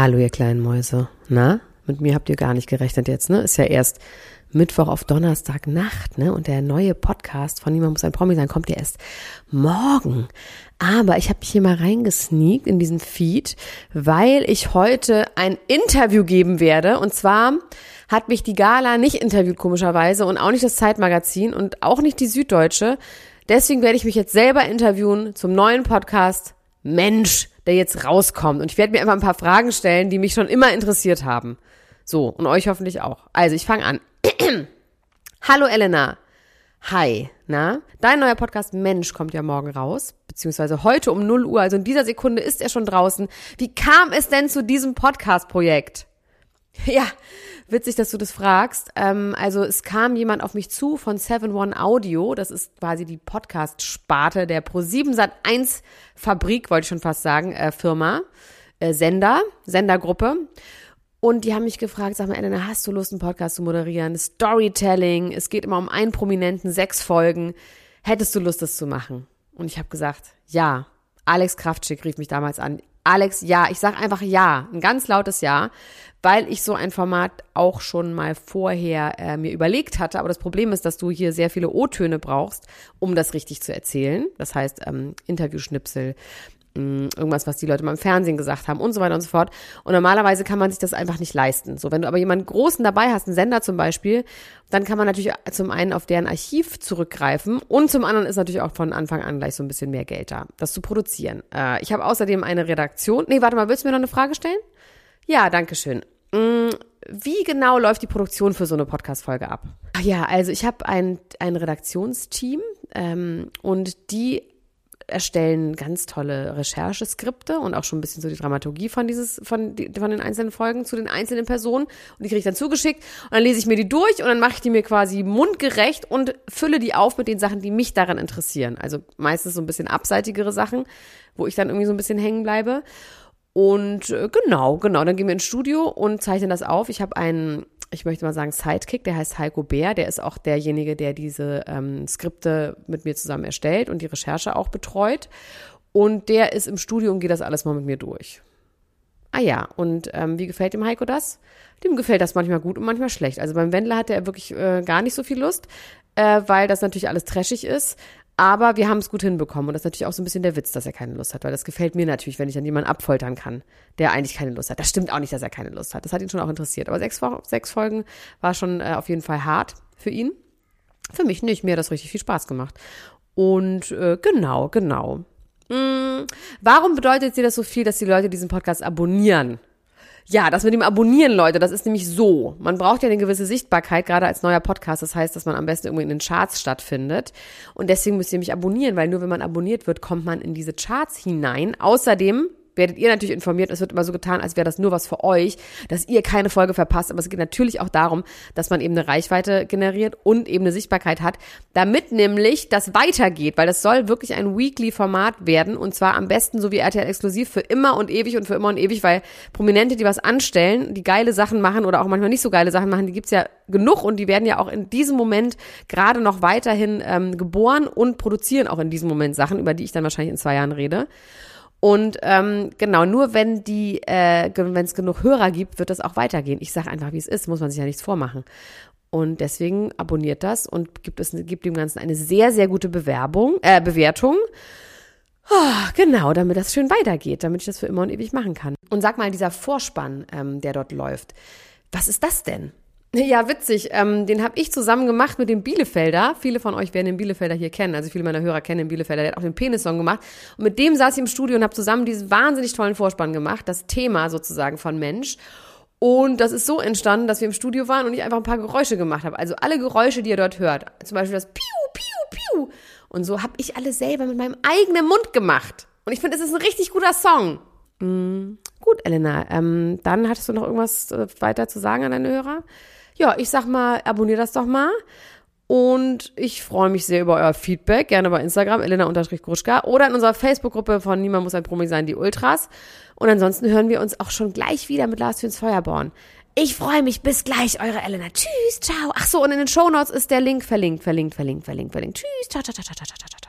Hallo, ihr kleinen Mäuse. Na, mit mir habt ihr gar nicht gerechnet jetzt, ne? Ist ja erst Mittwoch auf Donnerstag Nacht, ne? Und der neue Podcast von Niemand muss ein Promi sein kommt ja erst morgen. Aber ich habe mich hier mal reingesneakt in diesen Feed, weil ich heute ein Interview geben werde. Und zwar hat mich die Gala nicht interviewt, komischerweise, und auch nicht das Zeitmagazin und auch nicht die Süddeutsche. Deswegen werde ich mich jetzt selber interviewen zum neuen Podcast Mensch der jetzt rauskommt. Und ich werde mir einfach ein paar Fragen stellen, die mich schon immer interessiert haben. So, und euch hoffentlich auch. Also, ich fange an. Hallo Elena. Hi, na? Dein neuer Podcast Mensch kommt ja morgen raus, beziehungsweise heute um 0 Uhr, also in dieser Sekunde ist er schon draußen. Wie kam es denn zu diesem Podcast-Projekt? Ja, witzig, dass du das fragst. Ähm, also es kam jemand auf mich zu von 7-One Audio. Das ist quasi die Podcast-Sparte der Pro7 Sat 1 Fabrik, wollte ich schon fast sagen, äh, Firma, äh, Sender, Sendergruppe. Und die haben mich gefragt, sag mal, Elena, hast du Lust, einen Podcast zu moderieren? Storytelling, es geht immer um einen Prominenten, sechs Folgen. Hättest du Lust, das zu machen? Und ich habe gesagt, ja. Alex Kraftschick rief mich damals an. Alex, ja. Ich sage einfach ja. Ein ganz lautes Ja weil ich so ein Format auch schon mal vorher äh, mir überlegt hatte. Aber das Problem ist, dass du hier sehr viele O-Töne brauchst, um das richtig zu erzählen. Das heißt, ähm, Interviewschnipsel, mm, irgendwas, was die Leute mal im Fernsehen gesagt haben und so weiter und so fort. Und normalerweise kann man sich das einfach nicht leisten. So, wenn du aber jemanden Großen dabei hast, einen Sender zum Beispiel, dann kann man natürlich zum einen auf deren Archiv zurückgreifen und zum anderen ist natürlich auch von Anfang an gleich so ein bisschen mehr Geld da, das zu produzieren. Äh, ich habe außerdem eine Redaktion. Nee, warte mal, willst du mir noch eine Frage stellen? Ja, danke schön. Mm, wie genau läuft die Produktion für so eine Podcast-Folge ab? Ach ja, also ich habe ein, ein Redaktionsteam ähm, und die erstellen ganz tolle Rechercheskripte und auch schon ein bisschen so die Dramaturgie von dieses von, die, von den einzelnen Folgen zu den einzelnen Personen und die kriege ich dann zugeschickt und dann lese ich mir die durch und dann mache ich die mir quasi mundgerecht und fülle die auf mit den Sachen, die mich daran interessieren. Also meistens so ein bisschen abseitigere Sachen, wo ich dann irgendwie so ein bisschen hängen bleibe. Und äh, genau, genau, dann gehen wir ins Studio und zeichnen das auf. Ich habe einen, ich möchte mal sagen, Sidekick, der heißt Heiko Bär. Der ist auch derjenige, der diese ähm, Skripte mit mir zusammen erstellt und die Recherche auch betreut. Und der ist im Studio und geht das alles mal mit mir durch. Ah ja, und ähm, wie gefällt dem Heiko das? Dem gefällt das manchmal gut und manchmal schlecht. Also beim Wendler hat er wirklich äh, gar nicht so viel Lust, äh, weil das natürlich alles trashig ist. Aber wir haben es gut hinbekommen. Und das ist natürlich auch so ein bisschen der Witz, dass er keine Lust hat. Weil das gefällt mir natürlich, wenn ich dann jemanden abfoltern kann, der eigentlich keine Lust hat. Das stimmt auch nicht, dass er keine Lust hat. Das hat ihn schon auch interessiert. Aber sechs, sechs Folgen war schon äh, auf jeden Fall hart für ihn. Für mich nicht. Mir hat das richtig viel Spaß gemacht. Und äh, genau, genau. Hm, warum bedeutet dir das so viel, dass die Leute diesen Podcast abonnieren? Ja, das mit dem Abonnieren, Leute, das ist nämlich so. Man braucht ja eine gewisse Sichtbarkeit, gerade als neuer Podcast. Das heißt, dass man am besten irgendwie in den Charts stattfindet. Und deswegen müsst ihr mich abonnieren, weil nur wenn man abonniert wird, kommt man in diese Charts hinein. Außerdem werdet ihr natürlich informiert. Es wird immer so getan, als wäre das nur was für euch, dass ihr keine Folge verpasst. Aber es geht natürlich auch darum, dass man eben eine Reichweite generiert und eben eine Sichtbarkeit hat, damit nämlich das weitergeht, weil das soll wirklich ein Weekly-Format werden und zwar am besten so wie RTL exklusiv für immer und ewig und für immer und ewig, weil Prominente, die was anstellen, die geile Sachen machen oder auch manchmal nicht so geile Sachen machen, die gibt's ja genug und die werden ja auch in diesem Moment gerade noch weiterhin ähm, geboren und produzieren auch in diesem Moment Sachen, über die ich dann wahrscheinlich in zwei Jahren rede. Und ähm, genau, nur wenn die, äh, wenn es genug Hörer gibt, wird das auch weitergehen. Ich sage einfach, wie es ist, muss man sich ja nichts vormachen. Und deswegen abonniert das und gibt es gibt dem Ganzen eine sehr, sehr gute Bewerbung, äh, Bewertung. Oh, genau, damit das schön weitergeht, damit ich das für immer und ewig machen kann. Und sag mal, dieser Vorspann, ähm, der dort läuft, was ist das denn? Ja, witzig. Ähm, den habe ich zusammen gemacht mit dem Bielefelder. Viele von euch werden den Bielefelder hier kennen. Also viele meiner Hörer kennen den Bielefelder. Der hat auch den Penis-Song gemacht. Und mit dem saß ich im Studio und habe zusammen diesen wahnsinnig tollen Vorspann gemacht. Das Thema sozusagen von Mensch. Und das ist so entstanden, dass wir im Studio waren und ich einfach ein paar Geräusche gemacht habe. Also alle Geräusche, die ihr dort hört. Zum Beispiel das Piu, Piu, Piu. Und so habe ich alle selber mit meinem eigenen Mund gemacht. Und ich finde, es ist ein richtig guter Song. Mm, gut, Elena. Ähm, dann hattest du noch irgendwas äh, weiter zu sagen an deine Hörer? Ja, ich sag mal, abonniert das doch mal. Und ich freue mich sehr über euer Feedback, gerne bei Instagram, Elena-Gruschka oder in unserer Facebook-Gruppe von Niemand muss ein Promi sein, die Ultras. Und ansonsten hören wir uns auch schon gleich wieder mit Lars fürs Feuerborn. Ich freue mich, bis gleich, eure Elena. Tschüss, ciao. Ach so, und in den Shownotes ist der Link verlinkt, verlinkt, verlinkt, verlinkt, verlinkt. Tschüss, ciao, ciao, ciao, ciao, ciao, ciao. ciao.